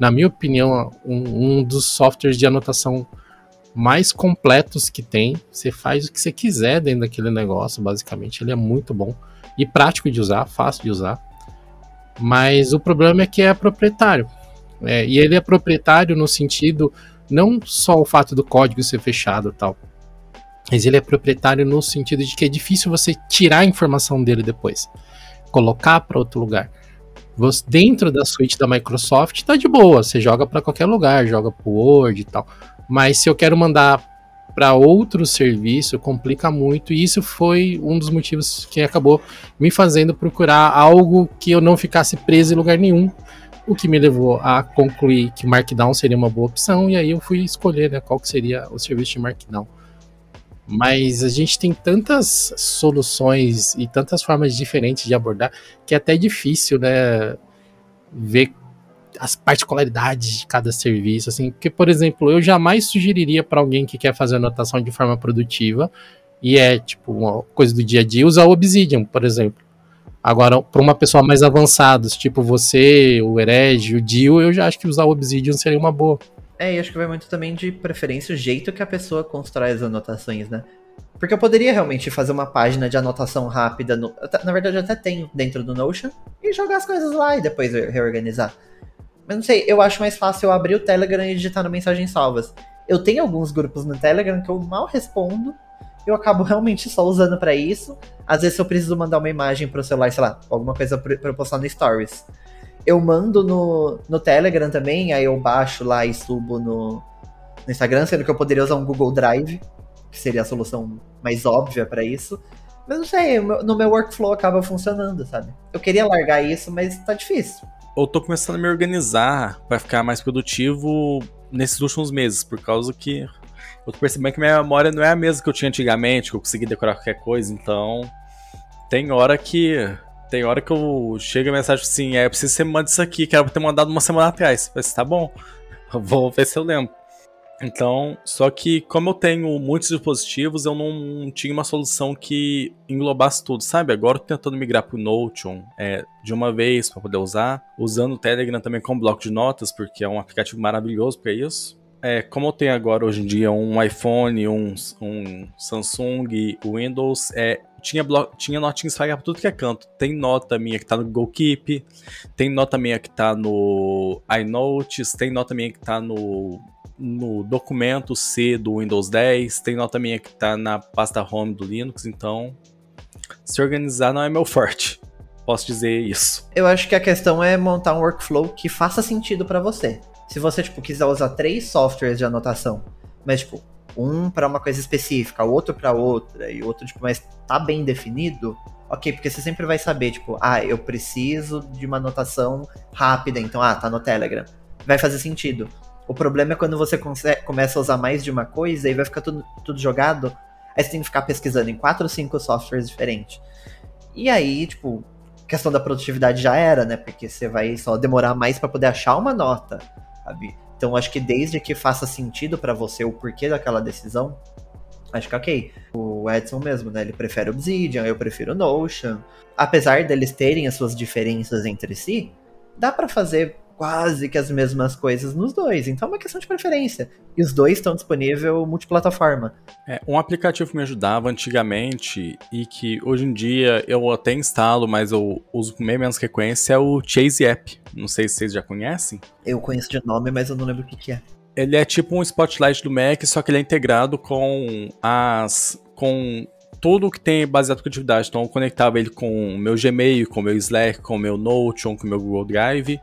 na minha opinião, um, um dos softwares de anotação mais completos que tem. Você faz o que você quiser dentro daquele negócio, basicamente. Ele é muito bom e prático de usar, fácil de usar. Mas o problema é que é proprietário. É, e ele é proprietário no sentido não só o fato do código ser fechado tal, mas ele é proprietário no sentido de que é difícil você tirar a informação dele depois, colocar para outro lugar. Você, dentro da suíte da Microsoft tá de boa, você joga para qualquer lugar, joga pro Word e tal. Mas se eu quero mandar para outro serviço, complica muito, e isso foi um dos motivos que acabou me fazendo procurar algo que eu não ficasse preso em lugar nenhum, o que me levou a concluir que Markdown seria uma boa opção, e aí eu fui escolher né, qual que seria o serviço de Markdown. Mas a gente tem tantas soluções e tantas formas diferentes de abordar que é até difícil, né, ver as particularidades de cada serviço, assim, porque, por exemplo, eu jamais sugeriria para alguém que quer fazer anotação de forma produtiva e é, tipo, uma coisa do dia a dia, usar o Obsidian, por exemplo. Agora, para uma pessoa mais avançada, tipo você, o Herege, o Dio, eu já acho que usar o Obsidian seria uma boa. É, e acho que vai muito também de preferência o jeito que a pessoa constrói as anotações, né? Porque eu poderia realmente fazer uma página de anotação rápida, no, na verdade eu até tenho dentro do Notion, e jogar as coisas lá e depois reorganizar. Mas não sei, eu acho mais fácil eu abrir o Telegram e digitar no mensagens salvas. Eu tenho alguns grupos no Telegram que eu mal respondo, eu acabo realmente só usando para isso. Às vezes eu preciso mandar uma imagem pro celular, sei lá, alguma coisa pra eu postar no Stories. Eu mando no, no Telegram também, aí eu baixo lá e subo no, no Instagram, sendo que eu poderia usar um Google Drive, que seria a solução mais óbvia para isso. Mas não sei, no meu workflow acaba funcionando, sabe? Eu queria largar isso, mas tá difícil. Eu tô começando a me organizar para ficar mais produtivo nesses últimos meses, por causa que eu tô percebendo que minha memória não é a mesma que eu tinha antigamente, que eu consegui decorar qualquer coisa, então. Tem hora que. Tem hora que eu chego a mensagem assim, é, eu preciso que você me mande isso aqui, que era pra ter mandado uma semana atrás. Eu falei, tá bom, <laughs> vou ver se eu lembro. Então, só que como eu tenho muitos dispositivos, eu não tinha uma solução que englobasse tudo, sabe? Agora eu tô tentando migrar pro Notion é, de uma vez para poder usar, usando o Telegram também como bloco de notas, porque é um aplicativo maravilhoso para isso é, como eu tenho agora hoje em dia um iPhone, um, um Samsung, Windows, é, tinha, tinha notinhas espalhadas pra tudo que é canto. Tem nota minha que tá no Google Keep, tem nota minha que tá no iNotes, tem nota minha que tá no, no documento C do Windows 10, tem nota minha que tá na pasta Home do Linux, então se organizar não é meu forte. Posso dizer isso. Eu acho que a questão é montar um workflow que faça sentido para você. Se você, tipo, quiser usar três softwares de anotação, mas, tipo, um para uma coisa específica, outro para outra, e outro, tipo, mas tá bem definido, ok, porque você sempre vai saber, tipo, ah, eu preciso de uma anotação rápida, então, ah, tá no Telegram. Vai fazer sentido. O problema é quando você começa a usar mais de uma coisa e vai ficar tudo, tudo jogado, aí você tem que ficar pesquisando em quatro ou cinco softwares diferentes. E aí, tipo, questão da produtividade já era, né? Porque você vai só demorar mais para poder achar uma nota sabe? Então acho que desde que faça sentido para você o porquê daquela decisão, acho que ok. O Edson mesmo, né? Ele prefere Obsidian, eu prefiro Notion. Apesar deles terem as suas diferenças entre si, dá para fazer quase que as mesmas coisas nos dois. Então é uma questão de preferência. E os dois estão disponíveis multiplataforma. É, um aplicativo que me ajudava antigamente e que hoje em dia eu até instalo, mas eu uso com meio menos frequência é o Chase App. Não sei se vocês já conhecem. Eu conheço de nome, mas eu não lembro o que, que é. Ele é tipo um Spotlight do Mac, só que ele é integrado com as com tudo que tem baseado em produtividade. Então eu conectava ele com o meu Gmail, com o meu Slack, com o meu Notion, com o meu Google Drive.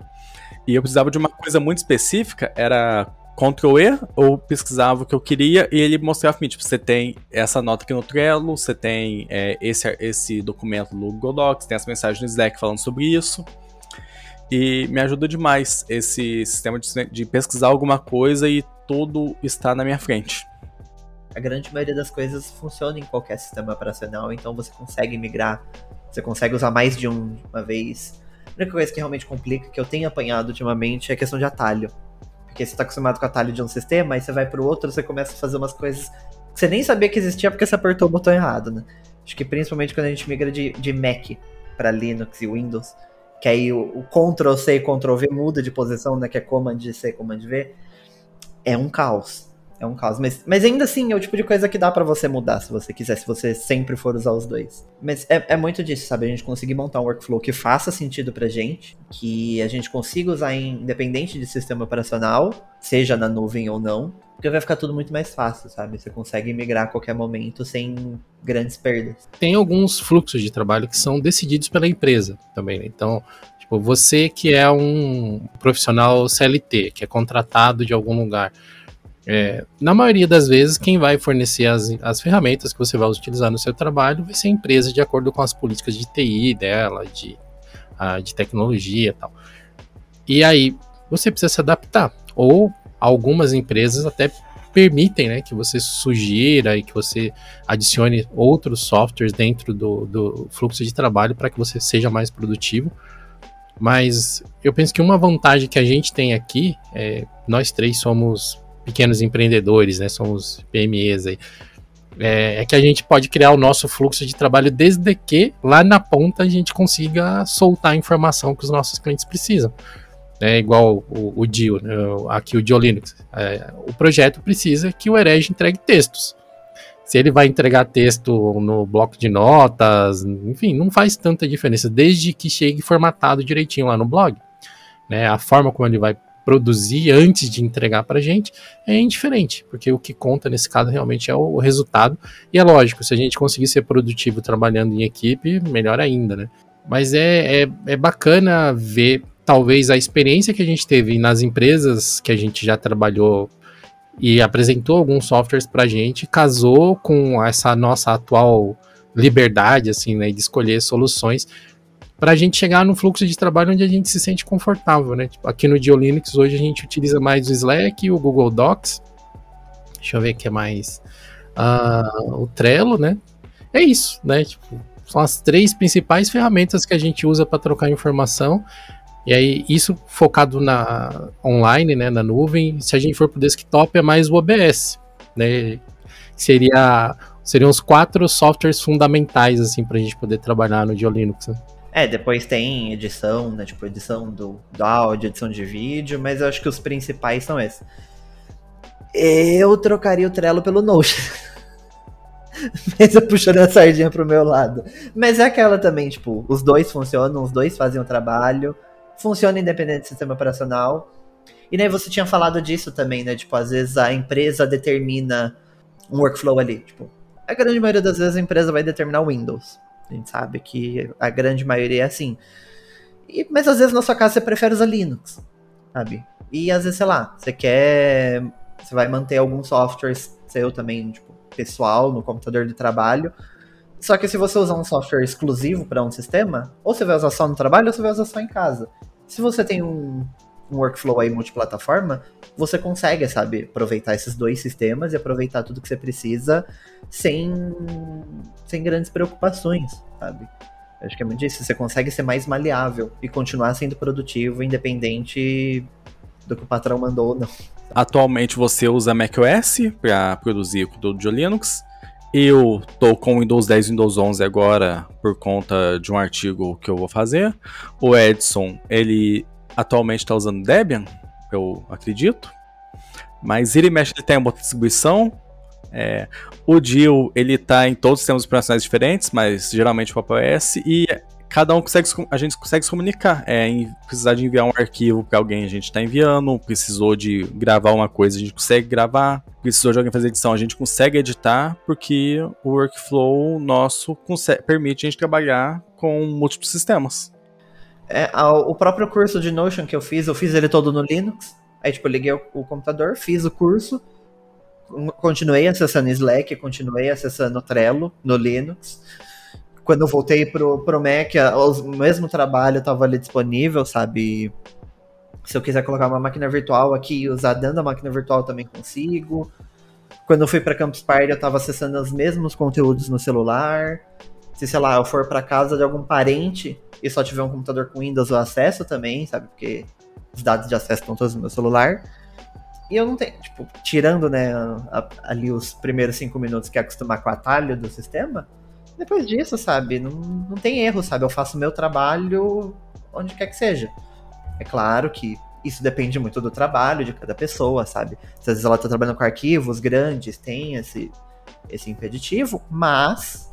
E eu precisava de uma coisa muito específica, era Ctrl E, ou pesquisava o que eu queria e ele mostrava para mim, tipo, você tem essa nota aqui no Trello, você tem é, esse, esse documento no Google Docs, tem essa mensagem no Slack falando sobre isso. E me ajuda demais esse sistema de, de pesquisar alguma coisa e tudo está na minha frente. A grande maioria das coisas funciona em qualquer sistema operacional, então você consegue migrar, você consegue usar mais de um uma vez. A única coisa que realmente complica, que eu tenho apanhado ultimamente, é a questão de atalho. Porque você tá acostumado com o atalho de um sistema, aí você vai pro outro, você começa a fazer umas coisas que você nem sabia que existia porque você apertou o botão errado, né? Acho que principalmente quando a gente migra de, de Mac para Linux e Windows, que aí o, o Ctrl C e Ctrl V muda de posição, né? Que é Command C, Command V. É um caos é um caos. Mas, mas ainda assim, é o tipo de coisa que dá para você mudar se você quiser, se você sempre for usar os dois. Mas é, é muito disso, sabe? A gente conseguir montar um workflow que faça sentido pra gente, que a gente consiga usar independente de sistema operacional, seja na nuvem ou não, porque vai ficar tudo muito mais fácil, sabe? Você consegue migrar a qualquer momento sem grandes perdas. Tem alguns fluxos de trabalho que são decididos pela empresa também, né? Então, tipo, você que é um profissional CLT, que é contratado de algum lugar, é, na maioria das vezes, quem vai fornecer as, as ferramentas que você vai utilizar no seu trabalho vai ser a empresa de acordo com as políticas de TI dela, de, de tecnologia e tal. E aí, você precisa se adaptar. Ou algumas empresas até permitem né, que você sugira e que você adicione outros softwares dentro do, do fluxo de trabalho para que você seja mais produtivo. Mas eu penso que uma vantagem que a gente tem aqui, é, nós três somos pequenos empreendedores, né? Somos PMEs aí. É, é, que a gente pode criar o nosso fluxo de trabalho desde que lá na ponta a gente consiga soltar a informação que os nossos clientes precisam. É igual o, o Dio, né, aqui o Dio Linux. É, o projeto precisa que o Herege entregue textos. Se ele vai entregar texto no bloco de notas, enfim, não faz tanta diferença, desde que chegue formatado direitinho lá no blog. Né, a forma como ele vai produzir antes de entregar para a gente é indiferente, porque o que conta nesse caso realmente é o, resultado. E é lógico, se a gente conseguir ser produtivo trabalhando em equipe, melhor ainda, né? Mas é, é, é bacana ver, talvez, a experiência que a gente teve nas empresas que a gente já trabalhou e apresentou alguns softwares para a gente, casou com essa nossa atual liberdade, assim, né, de escolher soluções para a gente chegar no fluxo de trabalho onde a gente se sente confortável, né? Tipo, aqui no Diolinux hoje a gente utiliza mais o Slack, o Google Docs. Deixa eu ver o que é mais. Uh, o Trello, né? É isso, né? Tipo, são as três principais ferramentas que a gente usa para trocar informação. E aí, isso focado na online, né, na nuvem. Se a gente for para o desktop, é mais o OBS, né? Seria, seriam os quatro softwares fundamentais, assim, para a gente poder trabalhar no Diolinux. Né? É, depois tem edição, né? Tipo, edição do, do áudio, edição de vídeo, mas eu acho que os principais são esses. Eu trocaria o Trello pelo Notion. <laughs> mas eu puxando a sardinha pro meu lado. Mas é aquela também, tipo, os dois funcionam, os dois fazem o trabalho, funciona independente do sistema operacional. E nem você tinha falado disso também, né? Tipo, às vezes a empresa determina um workflow ali. Tipo, a grande maioria das vezes a empresa vai determinar o Windows. A gente sabe que a grande maioria é assim. E, mas às vezes na sua casa você prefere usar Linux, sabe? E às vezes, sei lá, você quer. Você vai manter alguns softwares seu também, tipo, pessoal, no computador de trabalho. Só que se você usar um software exclusivo para um sistema, ou você vai usar só no trabalho ou você vai usar só em casa. Se você tem um, um workflow aí multiplataforma, você consegue, sabe, aproveitar esses dois sistemas e aproveitar tudo que você precisa sem, sem grandes preocupações, sabe? acho que é muito isso. Você consegue ser mais maleável e continuar sendo produtivo, independente do que o patrão mandou ou não. Atualmente você usa macOS para produzir conteúdo de Linux. Eu tô com Windows 10 e Windows 11 agora por conta de um artigo que eu vou fazer. O Edson, ele atualmente está usando Debian, eu acredito. Mas ele mexe, ele tem uma distribuição. É, o Jill, ele tá em todos os sistemas operacionais diferentes, mas geralmente o iOS. E cada um consegue, a gente consegue se comunicar. É, em precisar de enviar um arquivo para alguém, a gente está enviando. Precisou de gravar uma coisa, a gente consegue gravar. Precisou de alguém fazer edição, a gente consegue editar, porque o workflow nosso consegue, permite a gente trabalhar com múltiplos sistemas. É, o próprio curso de Notion que eu fiz, eu fiz ele todo no Linux. Aí, tipo, eu liguei o, o computador, fiz o curso, continuei acessando Slack, continuei acessando Trello no Linux quando eu voltei pro, pro Mac, o mesmo trabalho estava ali disponível, sabe? Se eu quiser colocar uma máquina virtual aqui e usar dentro da máquina virtual também consigo. Quando eu fui para Campus Party, eu estava acessando os mesmos conteúdos no celular. Se, sei lá, eu for para casa de algum parente e só tiver um computador com Windows, eu acesso também, sabe? Porque os dados de acesso estão todos no meu celular. E eu não tenho, tipo, tirando, né, ali os primeiros cinco minutos que é acostumar com o atalho do sistema, depois disso, sabe, não, não tem erro, sabe? Eu faço o meu trabalho onde quer que seja. É claro que isso depende muito do trabalho de cada pessoa, sabe? Se às vezes ela tá trabalhando com arquivos grandes, tem esse, esse impeditivo, mas,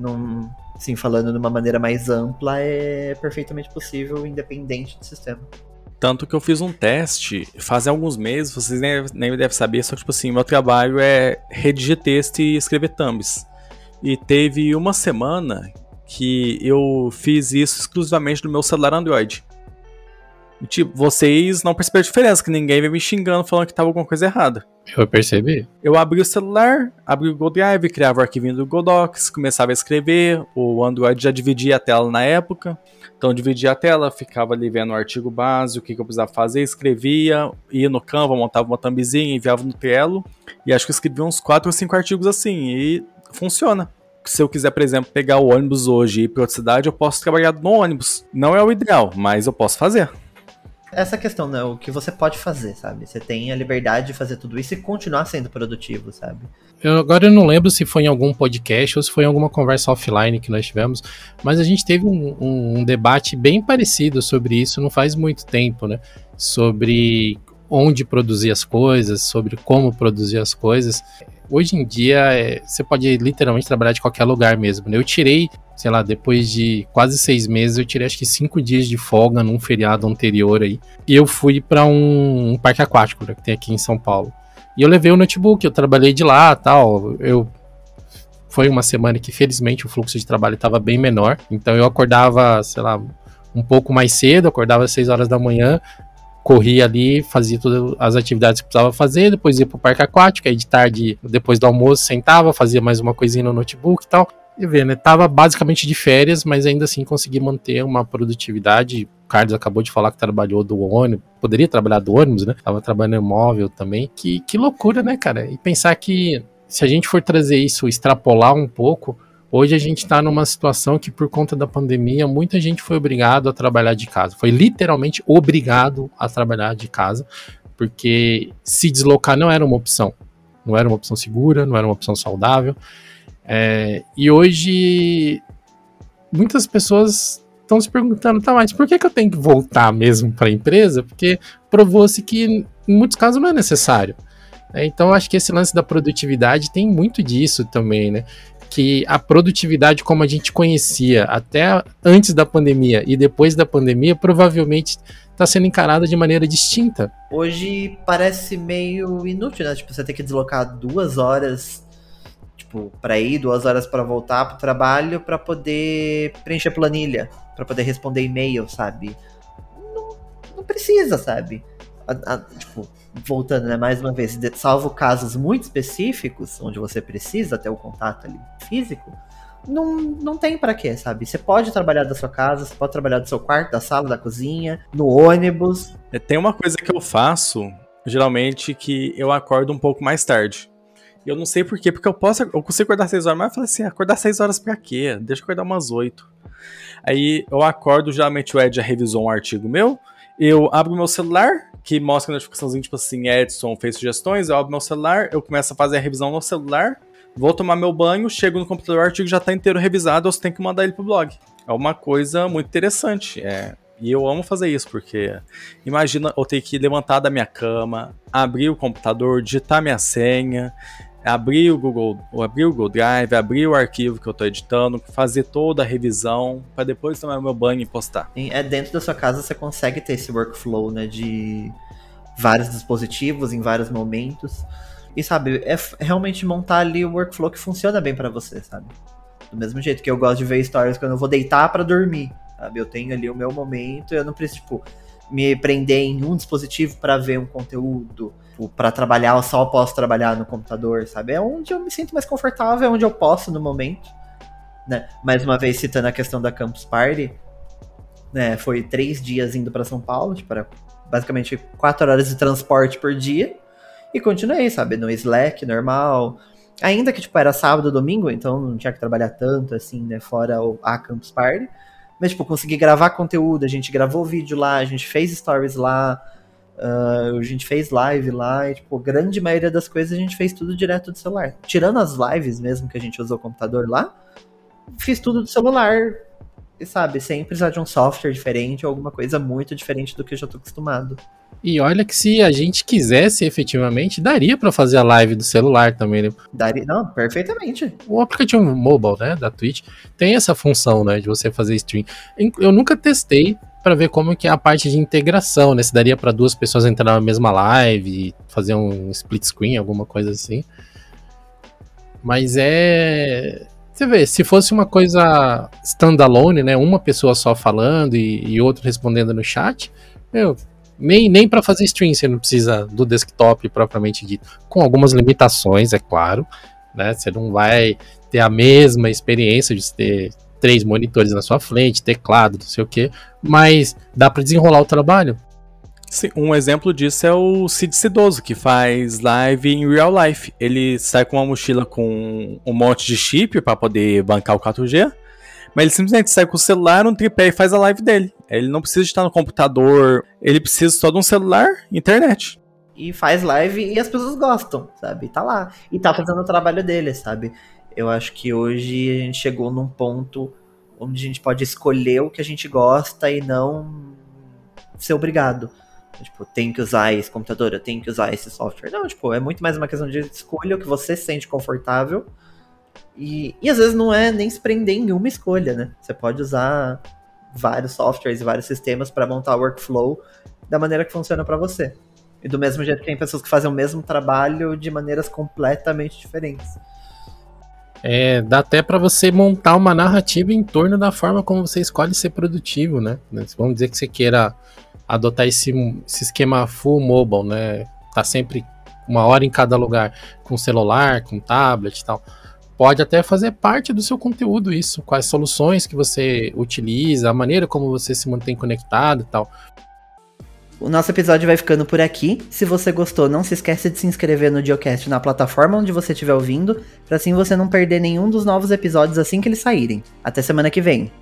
num, assim, falando de uma maneira mais ampla, é perfeitamente possível, independente do sistema. Tanto que eu fiz um teste fazem alguns meses, vocês nem, nem devem saber, só que, tipo assim, meu trabalho é redigir texto e escrever thumbs. E teve uma semana que eu fiz isso exclusivamente no meu celular Android. Tipo, vocês não perceberam a diferença, que ninguém veio me xingando falando que tava alguma coisa errada. Eu percebi. Eu abri o celular, abri o Google Drive, criava o arquivinho do Google Docs, começava a escrever. O Android já dividia a tela na época. Então dividia a tela, ficava ali vendo o artigo base, o que, que eu precisava fazer, escrevia, ia no Canva, montava uma thumbzinha, enviava no Trello. E acho que eu escrevi uns 4 ou 5 artigos assim. E funciona. Se eu quiser, por exemplo, pegar o ônibus hoje e ir para outra cidade, eu posso trabalhar no ônibus. Não é o ideal, mas eu posso fazer. Essa questão, né? O que você pode fazer, sabe? Você tem a liberdade de fazer tudo isso e continuar sendo produtivo, sabe? Eu, agora eu não lembro se foi em algum podcast ou se foi em alguma conversa offline que nós tivemos, mas a gente teve um, um, um debate bem parecido sobre isso não faz muito tempo, né? Sobre onde produzir as coisas, sobre como produzir as coisas hoje em dia é, você pode literalmente trabalhar de qualquer lugar mesmo. Né? Eu tirei, sei lá, depois de quase seis meses, eu tirei acho que cinco dias de folga num feriado anterior aí. E eu fui para um, um, parque aquático né, que tem aqui em São Paulo. E eu levei o notebook, eu trabalhei de lá tal. Eu foi uma semana que felizmente o fluxo de trabalho estava bem menor. Então eu acordava, sei lá, um pouco mais cedo, acordava às 6 horas da manhã, corria ali, fazia todas as atividades que precisava fazer, depois ia pro parque aquático, aí de tarde, depois do almoço, sentava, fazia mais uma coisinha no notebook e tal. E vê, né? Tava basicamente de férias, mas ainda assim consegui manter uma produtividade. O Carlos acabou de falar que trabalhou do ônibus, poderia trabalhar do ônibus, né? Tava trabalhando móvel também. Que, que loucura, né, cara? E pensar que se a gente for trazer isso, extrapolar um pouco, Hoje a gente está numa situação que, por conta da pandemia, muita gente foi obrigado a trabalhar de casa. Foi literalmente obrigado a trabalhar de casa, porque se deslocar não era uma opção. Não era uma opção segura, não era uma opção saudável. É, e hoje muitas pessoas estão se perguntando, tá, mas por que, que eu tenho que voltar mesmo para a empresa? Porque provou-se que em muitos casos não é necessário. É, então acho que esse lance da produtividade tem muito disso também, né? Que a produtividade como a gente conhecia até antes da pandemia e depois da pandemia provavelmente está sendo encarada de maneira distinta. Hoje parece meio inútil, né? Tipo, você tem que deslocar duas horas tipo, para ir, duas horas para voltar pro trabalho para poder preencher planilha, para poder responder e-mail, sabe? Não, não precisa, sabe? A, a, tipo, voltando, né, mais uma vez, salvo casos muito específicos, onde você precisa ter o contato ali físico, não, não tem para quê, sabe? Você pode trabalhar da sua casa, você pode trabalhar do seu quarto, da sala, da cozinha, no ônibus. É, tem uma coisa que eu faço, geralmente, que eu acordo um pouco mais tarde. Eu não sei por quê, porque eu posso, eu consigo acordar 6 horas, mas eu falei assim, acordar 6 horas pra quê? Deixa eu acordar umas 8. Aí eu acordo, geralmente o Ed já revisou um artigo meu, eu abro meu celular, que mostra a notificaçãozinha, tipo assim, Edson fez sugestões, eu abro meu celular, eu começo a fazer a revisão no celular, vou tomar meu banho, chego no computador, o artigo já tá inteiro revisado, eu tenho que mandar ele pro blog. É uma coisa muito interessante. É, e eu amo fazer isso, porque imagina eu ter que levantar da minha cama, abrir o computador, digitar minha senha, abrir o Google, abrir o Google Drive, abrir o arquivo que eu estou editando, fazer toda a revisão para depois tomar meu banho e postar. É dentro da sua casa você consegue ter esse workflow, né, de vários dispositivos em vários momentos. E sabe, é realmente montar ali o workflow que funciona bem para você, sabe? Do mesmo jeito que eu gosto de ver stories quando eu vou deitar para dormir sabe? Eu tenho ali o meu momento, eu não preciso, tipo, me prender em um dispositivo para ver um conteúdo, tipo, para trabalhar, eu só posso trabalhar no computador, sabe? É onde eu me sinto mais confortável, é onde eu posso no momento, né? Mais uma vez citando a questão da Campus Party, né? Foi três dias indo para São Paulo, tipo, era basicamente quatro horas de transporte por dia, e continuei, sabe? No Slack normal, ainda que tipo era sábado, domingo, então não tinha que trabalhar tanto assim, né? Fora a Campus Party. Mas, tipo, consegui gravar conteúdo, a gente gravou vídeo lá, a gente fez stories lá, uh, a gente fez live lá, e, tipo, a grande maioria das coisas a gente fez tudo direto do celular. Tirando as lives mesmo que a gente usou o computador lá, fiz tudo do celular, e sabe, sem precisar de um software diferente ou alguma coisa muito diferente do que eu já tô acostumado. E olha que se a gente quisesse efetivamente, daria para fazer a live do celular também, né? Daria, não, perfeitamente. O aplicativo mobile, né, da Twitch, tem essa função, né, de você fazer stream. Eu nunca testei para ver como que é a parte de integração, né? Se daria para duas pessoas entrar na mesma live, fazer um split screen, alguma coisa assim. Mas é você vê, se fosse uma coisa standalone, né? Uma pessoa só falando e, e outro respondendo no chat, meu, nem, nem para fazer stream você não precisa do desktop propriamente dito. Com algumas limitações, é claro. Né? Você não vai ter a mesma experiência de ter três monitores na sua frente, teclado, não sei o que, mas dá para desenrolar o trabalho. Sim, um exemplo disso é o Cid Cidoso, que faz live em real life. Ele sai com uma mochila com um monte de chip para poder bancar o 4G, mas ele simplesmente sai com o celular, um tripé e faz a live dele. Ele não precisa estar no computador, ele precisa só de um celular, internet. E faz live e as pessoas gostam, sabe? Tá lá. E tá fazendo o trabalho dele, sabe? Eu acho que hoje a gente chegou num ponto onde a gente pode escolher o que a gente gosta e não ser obrigado. Tipo, tem que usar esse computador, eu tenho que usar esse software. Não, tipo, é muito mais uma questão de escolha o que você se sente confortável e, e às vezes não é nem se prender em uma escolha, né? Você pode usar vários softwares e vários sistemas para montar o workflow da maneira que funciona para você. E do mesmo jeito que tem pessoas que fazem o mesmo trabalho de maneiras completamente diferentes. É, dá até para você montar uma narrativa em torno da forma como você escolhe ser produtivo, né? Vamos dizer que você queira adotar esse, esse esquema full mobile, né? Tá sempre uma hora em cada lugar, com celular, com tablet e tal pode até fazer parte do seu conteúdo isso, quais soluções que você utiliza, a maneira como você se mantém conectado e tal. O nosso episódio vai ficando por aqui. Se você gostou, não se esqueça de se inscrever no Geocast na plataforma onde você estiver ouvindo, para assim você não perder nenhum dos novos episódios assim que eles saírem. Até semana que vem.